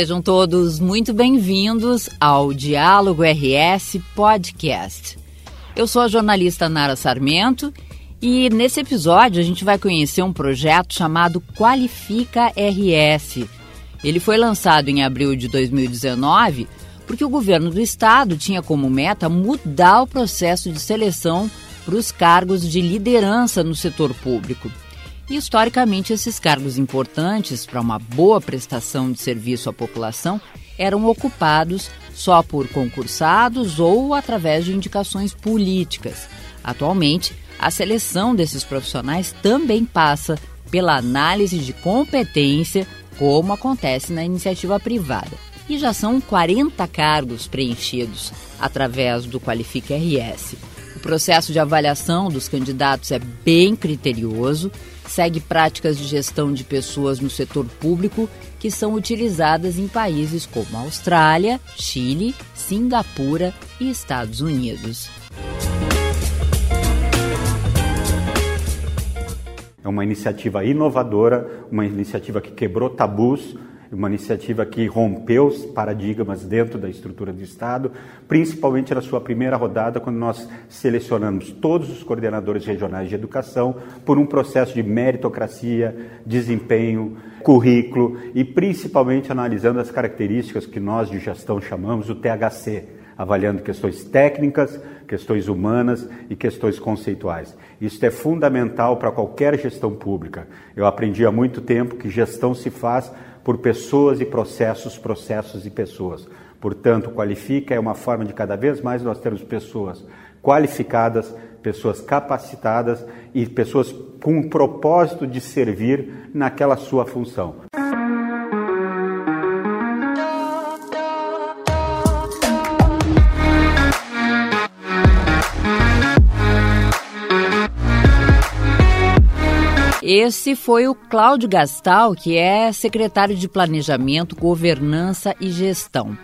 Sejam todos muito bem-vindos ao Diálogo RS Podcast. Eu sou a jornalista Nara Sarmento e nesse episódio a gente vai conhecer um projeto chamado Qualifica RS. Ele foi lançado em abril de 2019 porque o governo do estado tinha como meta mudar o processo de seleção para os cargos de liderança no setor público. E, historicamente, esses cargos importantes para uma boa prestação de serviço à população eram ocupados só por concursados ou através de indicações políticas. Atualmente, a seleção desses profissionais também passa pela análise de competência, como acontece na iniciativa privada. E já são 40 cargos preenchidos através do Qualifica RS. O processo de avaliação dos candidatos é bem criterioso segue práticas de gestão de pessoas no setor público que são utilizadas em países como Austrália, Chile, Singapura e Estados Unidos. É uma iniciativa inovadora, uma iniciativa que quebrou tabus uma iniciativa que rompeu os paradigmas dentro da estrutura do Estado, principalmente na sua primeira rodada, quando nós selecionamos todos os coordenadores regionais de educação por um processo de meritocracia, desempenho, currículo e principalmente analisando as características que nós de gestão chamamos o THC, avaliando questões técnicas, questões humanas e questões conceituais. Isso é fundamental para qualquer gestão pública. Eu aprendi há muito tempo que gestão se faz por pessoas e processos, processos e pessoas. Portanto, qualifica é uma forma de cada vez mais nós termos pessoas qualificadas, pessoas capacitadas e pessoas com o propósito de servir naquela sua função. Esse foi o Cláudio Gastal, que é secretário de Planejamento, Governança e Gestão.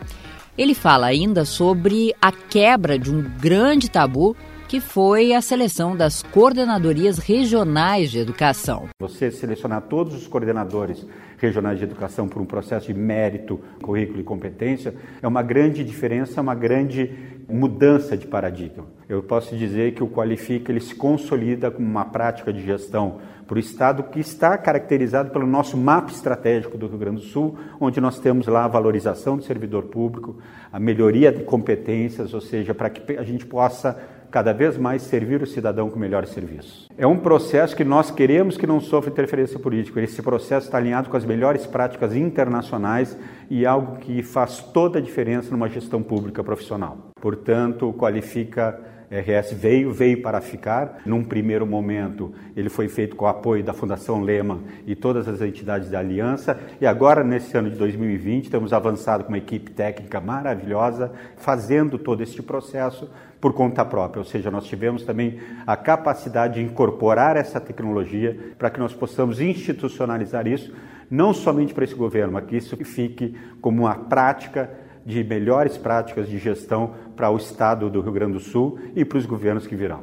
Ele fala ainda sobre a quebra de um grande tabu que foi a seleção das coordenadorias regionais de educação. Você selecionar todos os coordenadores regionais de educação por um processo de mérito, currículo e competência é uma grande diferença, uma grande mudança de paradigma. Eu posso dizer que o Qualifica ele se consolida como uma prática de gestão para o Estado que está caracterizado pelo nosso mapa estratégico do Rio Grande do Sul, onde nós temos lá a valorização do servidor público, a melhoria de competências, ou seja, para que a gente possa cada vez mais servir o cidadão com melhores serviços. É um processo que nós queremos que não sofra interferência política. Esse processo está alinhado com as melhores práticas internacionais e algo que faz toda a diferença numa gestão pública profissional. Portanto, qualifica RS veio, veio para ficar. Num primeiro momento, ele foi feito com o apoio da Fundação Lehman e todas as entidades da aliança. E agora, nesse ano de 2020, temos avançado com uma equipe técnica maravilhosa, fazendo todo este processo por conta própria. Ou seja, nós tivemos também a capacidade de incorporar essa tecnologia para que nós possamos institucionalizar isso, não somente para esse governo, mas que isso fique como uma prática de melhores práticas de gestão para o Estado do Rio Grande do Sul e para os governos que virão.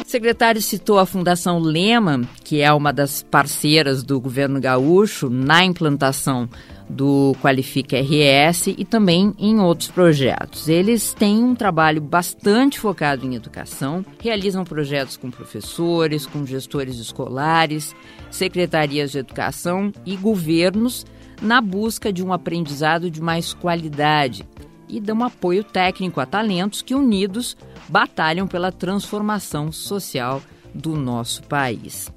O secretário citou a Fundação Lema, que é uma das parceiras do governo gaúcho na implantação do Qualifica RS e também em outros projetos. Eles têm um trabalho bastante focado em educação, realizam projetos com professores, com gestores escolares, secretarias de educação e governos na busca de um aprendizado de mais qualidade e dão apoio técnico a talentos que unidos batalham pela transformação social do nosso país.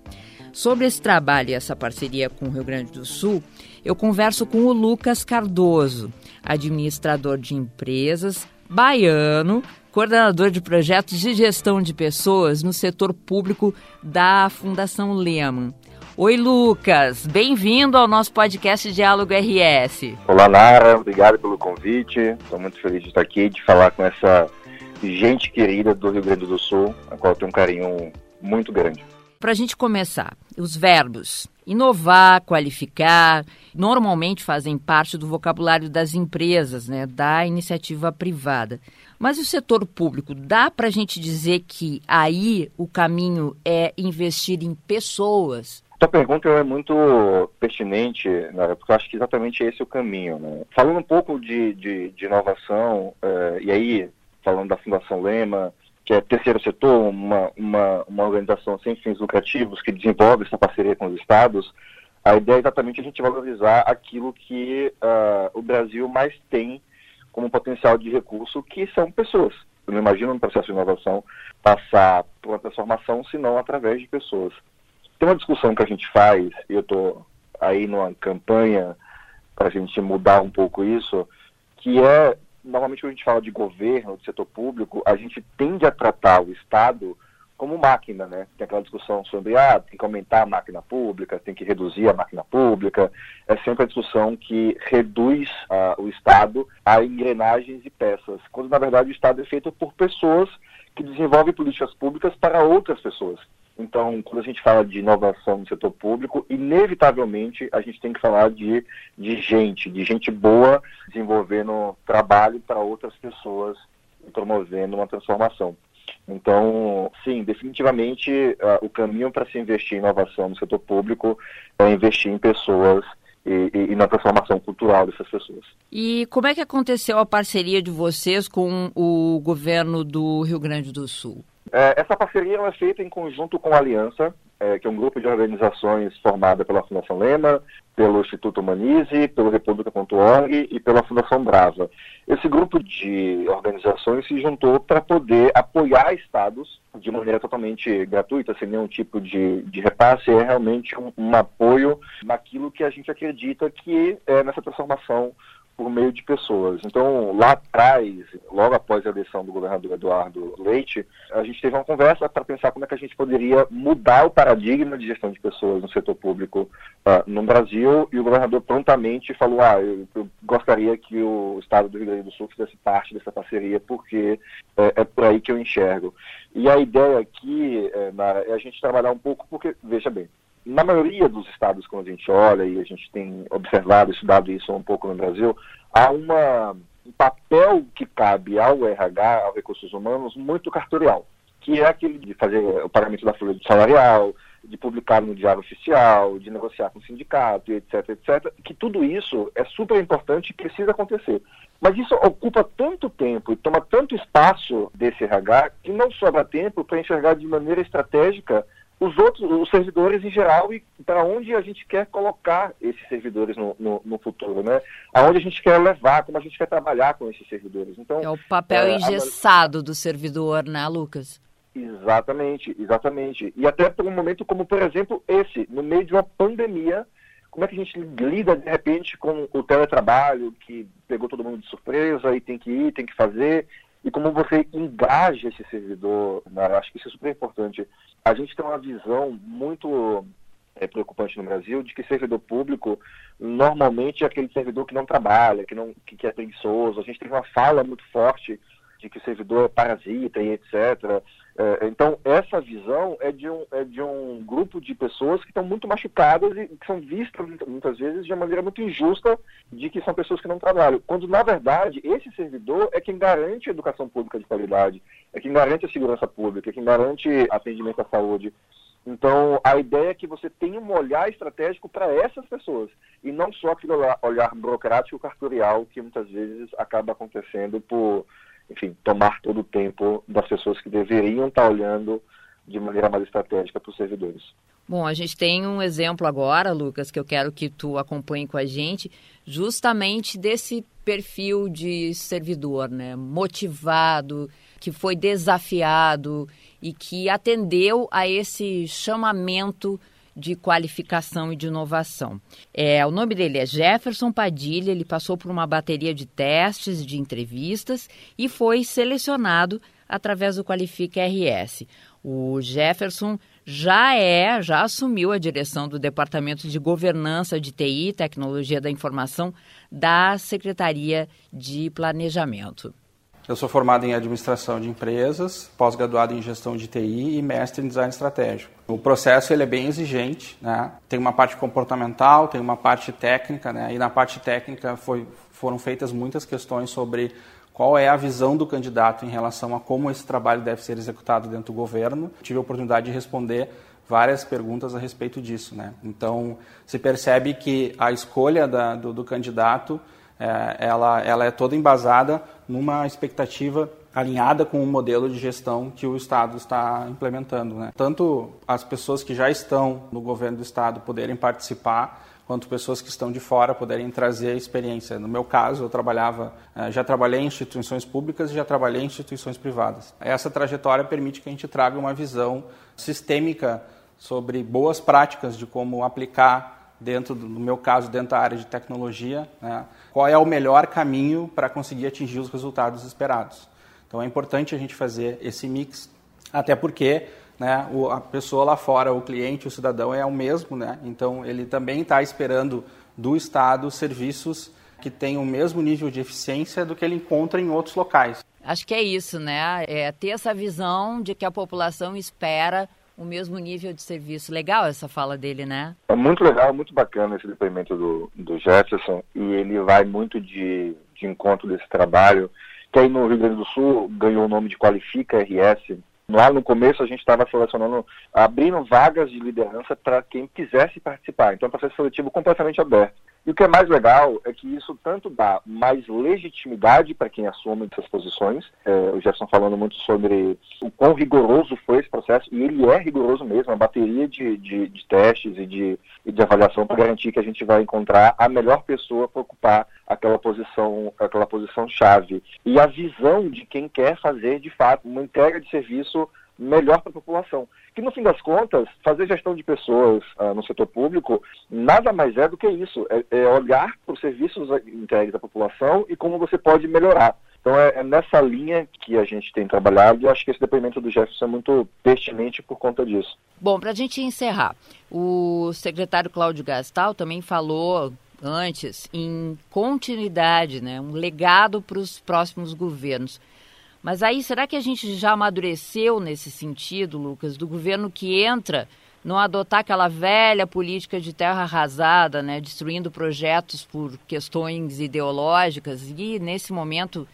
Sobre esse trabalho e essa parceria com o Rio Grande do Sul, eu converso com o Lucas Cardoso, administrador de empresas, baiano, coordenador de projetos de gestão de pessoas no setor público da Fundação Lehman. Oi, Lucas, bem-vindo ao nosso podcast Diálogo RS. Olá, Nara, obrigado pelo convite. Estou muito feliz de estar aqui, de falar com essa gente querida do Rio Grande do Sul, a qual eu tenho um carinho muito grande. Para a gente começar, os verbos inovar, qualificar, normalmente fazem parte do vocabulário das empresas, né, da iniciativa privada. Mas o setor público, dá para a gente dizer que aí o caminho é investir em pessoas? Sua pergunta é muito pertinente, né, porque eu acho que exatamente esse é o caminho. Né? Falando um pouco de, de, de inovação, é, e aí falando da Fundação Lema, que é terceiro setor, uma, uma, uma organização sem fins lucrativos que desenvolve essa parceria com os estados, a ideia é exatamente a gente valorizar aquilo que uh, o Brasil mais tem como potencial de recurso, que são pessoas. Eu não imagino um processo de inovação passar por uma transformação, senão através de pessoas. Tem uma discussão que a gente faz, e eu estou aí numa campanha para a gente mudar um pouco isso, que é, normalmente quando a gente fala de governo, de setor público, a gente tende a tratar o Estado como máquina, né? Tem aquela discussão sobre, ah, tem que aumentar a máquina pública, tem que reduzir a máquina pública. É sempre a discussão que reduz uh, o Estado a engrenagens e peças, quando na verdade o Estado é feito por pessoas que desenvolvem políticas públicas para outras pessoas. Então, quando a gente fala de inovação no setor público, inevitavelmente a gente tem que falar de, de gente, de gente boa desenvolvendo trabalho para outras pessoas e promovendo uma transformação. Então, sim, definitivamente uh, o caminho para se investir em inovação no setor público é investir em pessoas e, e, e, na transformação cultural dessas pessoas. E como é que aconteceu a parceria de vocês com o governo do Rio Grande do Sul? É, essa parceria é feita em conjunto com a Aliança, é, que é um grupo de organizações formada pela Fundação Lema, pelo Instituto Humanize, pelo República.org e pela Fundação Brava. Esse grupo de organizações se juntou para poder apoiar estados de maneira totalmente gratuita, sem nenhum tipo de, de repasse, é realmente um, um apoio naquilo que a gente acredita que é nessa transformação por meio de pessoas. Então, lá atrás, logo após a eleição do governador Eduardo Leite, a gente teve uma conversa para pensar como é que a gente poderia mudar o paradigma de gestão de pessoas no setor público uh, no Brasil, e o governador prontamente falou, ah, eu, eu, gostaria que o Estado do Rio Grande do Sul fizesse parte dessa parceria, porque é, é por aí que eu enxergo. E a ideia aqui, é, é a gente trabalhar um pouco, porque, veja bem, na maioria dos estados, quando a gente olha, e a gente tem observado, estudado isso um pouco no Brasil, há uma, um papel que cabe ao RH, ao Recursos Humanos, muito cartorial, que é aquele de fazer o pagamento da folha salarial, de publicar no diário oficial, de negociar com o sindicato, etc, etc, que tudo isso é super importante e precisa acontecer. Mas isso ocupa tanto tempo e toma tanto espaço desse RH que não sobra tempo para enxergar de maneira estratégica os outros, os servidores em geral e para onde a gente quer colocar esses servidores no, no, no, futuro, né? Aonde a gente quer levar, como a gente quer trabalhar com esses servidores. Então é o papel é, engessado a... do servidor, né, Lucas? Exatamente, exatamente. E até por um momento como, por exemplo, esse, no meio de uma pandemia, como é que a gente lida de repente com o teletrabalho que pegou todo mundo de surpresa e tem que ir, tem que fazer e como você engaja esse servidor. Né? Acho que isso é super importante. A gente tem uma visão muito é, preocupante no Brasil de que servidor público normalmente é aquele servidor que não trabalha, que, não, que, que é preguiçoso. A gente tem uma fala muito forte de que o servidor é parasita e etc. É, então, essa visão é de, um, é de um grupo de pessoas que estão muito machucadas e que são vistas muitas vezes de uma maneira muito injusta de que são pessoas que não trabalham. Quando, na verdade, esse servidor é quem garante a educação pública de qualidade, é quem garante a segurança pública, é quem garante atendimento à saúde. Então, a ideia é que você tenha um olhar estratégico para essas pessoas e não só aquele olhar burocrático cartorial que muitas vezes acaba acontecendo por enfim, tomar todo o tempo das pessoas que deveriam estar olhando de maneira mais estratégica para os servidores. Bom, a gente tem um exemplo agora, Lucas, que eu quero que tu acompanhe com a gente, justamente desse perfil de servidor, né? Motivado, que foi desafiado e que atendeu a esse chamamento de qualificação e de inovação. É, o nome dele é Jefferson Padilha, ele passou por uma bateria de testes, de entrevistas e foi selecionado através do Qualifica RS. O Jefferson já é, já assumiu a direção do Departamento de Governança de TI, Tecnologia da Informação, da Secretaria de Planejamento. Eu sou formado em administração de empresas, pós-graduado em gestão de TI e mestre em design estratégico. O processo ele é bem exigente, né? tem uma parte comportamental, tem uma parte técnica, né? e na parte técnica foi, foram feitas muitas questões sobre qual é a visão do candidato em relação a como esse trabalho deve ser executado dentro do governo. Tive a oportunidade de responder várias perguntas a respeito disso. Né? Então, se percebe que a escolha da, do, do candidato é, ela, ela é toda embasada numa expectativa alinhada com o modelo de gestão que o Estado está implementando. Né? Tanto as pessoas que já estão no governo do Estado poderem participar, quanto pessoas que estão de fora poderem trazer experiência. No meu caso, eu trabalhava, eh, já trabalhei em instituições públicas e já trabalhei em instituições privadas. Essa trajetória permite que a gente traga uma visão sistêmica sobre boas práticas de como aplicar dentro, no meu caso, dentro da área de tecnologia, né, qual é o melhor caminho para conseguir atingir os resultados esperados. Então é importante a gente fazer esse mix, até porque né, a pessoa lá fora, o cliente, o cidadão é o mesmo, né, então ele também está esperando do Estado serviços que tenham o mesmo nível de eficiência do que ele encontra em outros locais. Acho que é isso, né? É ter essa visão de que a população espera o mesmo nível de serviço. Legal essa fala dele, né? É muito legal, muito bacana esse depoimento do, do Jefferson e ele vai muito de, de encontro desse trabalho que aí no Rio Grande do Sul ganhou o nome de Qualifica RS. Lá no começo a gente estava selecionando, abrindo vagas de liderança para quem quisesse participar. Então é um processo seletivo completamente aberto. E o que é mais legal é que isso tanto dá mais legitimidade para quem assume essas posições. É, o Jefferson falando muito sobre o quão rigoroso foi esse processo, e ele é rigoroso mesmo, uma bateria de, de, de testes e de, e de avaliação para garantir que a gente vai encontrar a melhor pessoa para ocupar aquela posição, aquela posição chave. E a visão de quem quer fazer, de fato, uma entrega de serviço melhor para a população. Que no fim das contas, fazer gestão de pessoas uh, no setor público nada mais é do que isso, é, é olhar para os serviços entregues à população e como você pode melhorar. Então é, é, nessa linha que a gente tem trabalhado e acho que esse depoimento do Jefferson é muito pertinente por conta disso. Bom, para a gente encerrar, o secretário Cláudio Gastal também falou antes em continuidade, né, um legado para os próximos governos. Mas aí, será que a gente já amadureceu nesse sentido, Lucas, do governo que entra não adotar aquela velha política de terra arrasada, né, destruindo projetos por questões ideológicas e nesse momento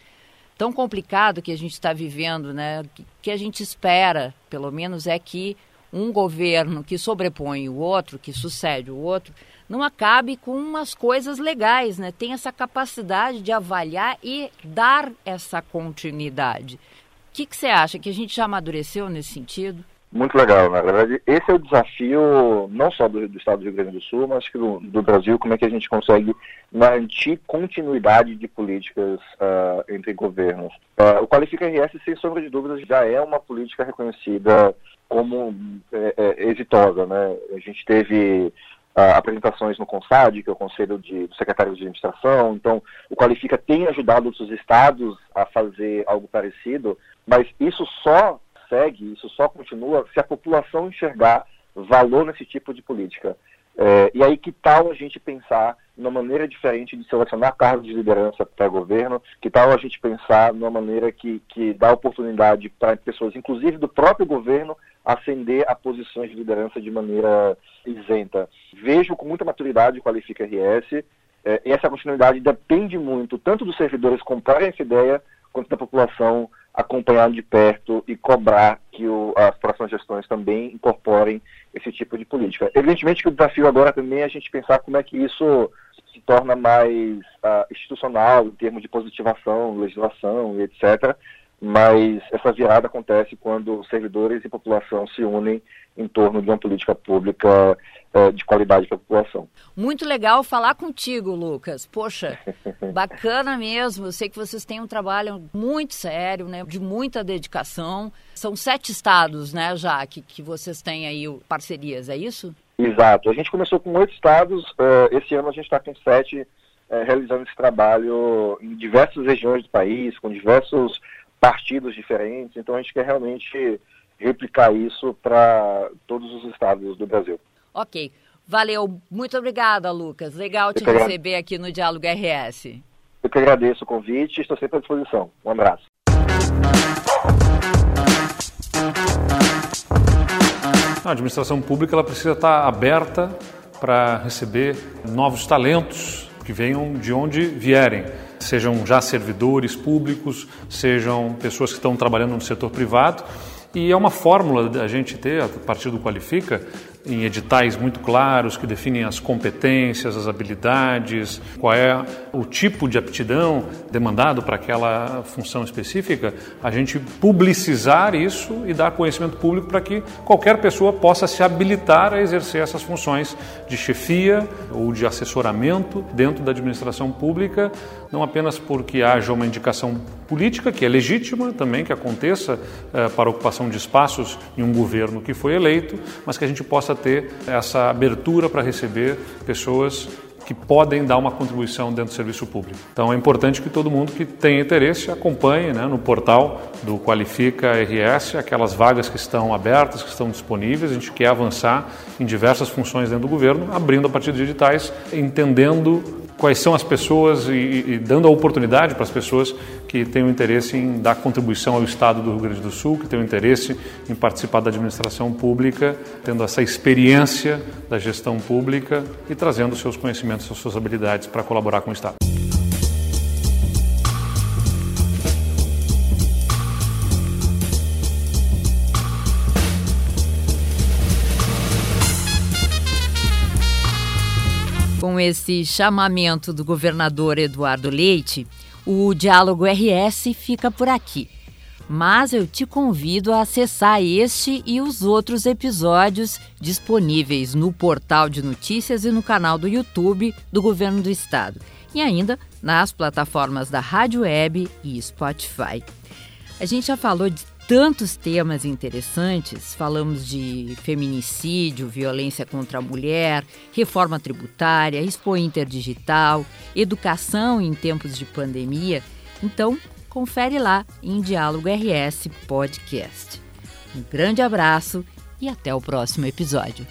tão complicado que a gente está vivendo, né, que a gente espera, pelo menos, é que um governo que sobrepõe o outro, que sucede o outro, não acabe com umas coisas legais, né? Tem essa capacidade de avaliar e dar essa continuidade. O que, você acha? Que a gente já amadureceu nesse sentido? Muito legal, na verdade, esse é o desafio não só do, do Estado do Rio Grande do Sul, mas do, do, Brasil, como é que a gente consegue garantir continuidade de políticas uh, entre governos. Uh, o Qualifica RS, sem sombra de dúvidas, já é uma política reconhecida como é, é, exitosa. Né? A gente teve uh, apresentações no CONSAD, que é o Conselho de, do Secretário de Administração. Então, o Qualifica tem ajudado outros estados a fazer algo parecido, mas isso só segue, isso só continua se a população enxergar valor nesse tipo de política. É, e aí, que tal a gente pensar numa maneira diferente de selecionar cargos de liderança para governo? Que tal a gente pensar numa maneira que, que dá oportunidade para pessoas, inclusive do próprio governo, ascender a posições de liderança de maneira isenta? Vejo com muita maturidade o Qualifica RS. É, essa continuidade depende muito tanto dos servidores comprarem essa ideia, quanto da população acompanhar de perto e cobrar que o, as próximas gestões também incorporem esse tipo de política. Evidentemente que o desafio agora também é a gente pensar como é que isso se torna mais uh, institucional em termos de positivação, legislação e etc. Mas essa virada acontece quando servidores e população se unem em torno de uma política pública é, de qualidade para a população. Muito legal falar contigo, Lucas. Poxa, bacana mesmo. Eu sei que vocês têm um trabalho muito sério, né, de muita dedicação. São sete estados, né, já que, vocês têm aí parcerias, é isso? Exato. A gente começou com oito estados. Uh, esse ano a gente está com sete uh, realizando esse trabalho em diversas regiões do país, com diversos partidos diferentes. Então a gente quer realmente replicar isso para todos os estados do Brasil. Ok. Valeu. Muito obrigada, Lucas. Legal te receber aqui no Diálogo RS. Eu que agradeço o convite estou sempre à disposição. Um abraço. A administração pública ela precisa estar aberta para receber novos talentos que venham de onde vierem sejam já servidores públicos, sejam pessoas que estão trabalhando no setor privado. E é uma fórmula da gente ter, a partir do Qualifica, em editais muito claros que definem as competências, as habilidades, qual é o tipo de aptidão demandado para aquela função específica, a gente publicizar isso e dar conhecimento público para que qualquer pessoa possa se habilitar a exercer essas funções de chefia ou de assessoramento dentro da administração pública, não apenas porque haja uma indicação política, que é legítima também que aconteça eh, para ocupação de espaços em um governo que foi eleito, mas que a gente possa ter essa abertura para receber pessoas que podem dar uma contribuição dentro do serviço público. Então é importante que todo mundo que tenha interesse acompanhe né, no portal do Qualifica RS aquelas vagas que estão abertas, que estão disponíveis. A gente quer avançar em diversas funções dentro do governo, abrindo a partir de editais, entendendo quais são as pessoas e, e, dando a oportunidade para as pessoas que têm o interesse em dar contribuição ao Estado do Rio Grande do Sul, que têm o interesse em participar da administração pública, tendo essa experiência da gestão pública e trazendo seus conhecimentos, suas habilidades para colaborar com o Estado. Com esse chamamento do governador Eduardo Leite, o Diálogo RS fica por aqui. Mas eu te convido a acessar este e os outros episódios disponíveis no portal de notícias e no canal do YouTube do Governo do Estado, e ainda nas plataformas da Rádio Web e Spotify. A gente já falou de tantos temas interessantes. Falamos de feminicídio, violência contra a mulher, reforma tributária, Expo Interdigital, educação em tempos de pandemia. Então, confere lá em Diálogo RS Podcast. Um grande abraço e até o próximo episódio.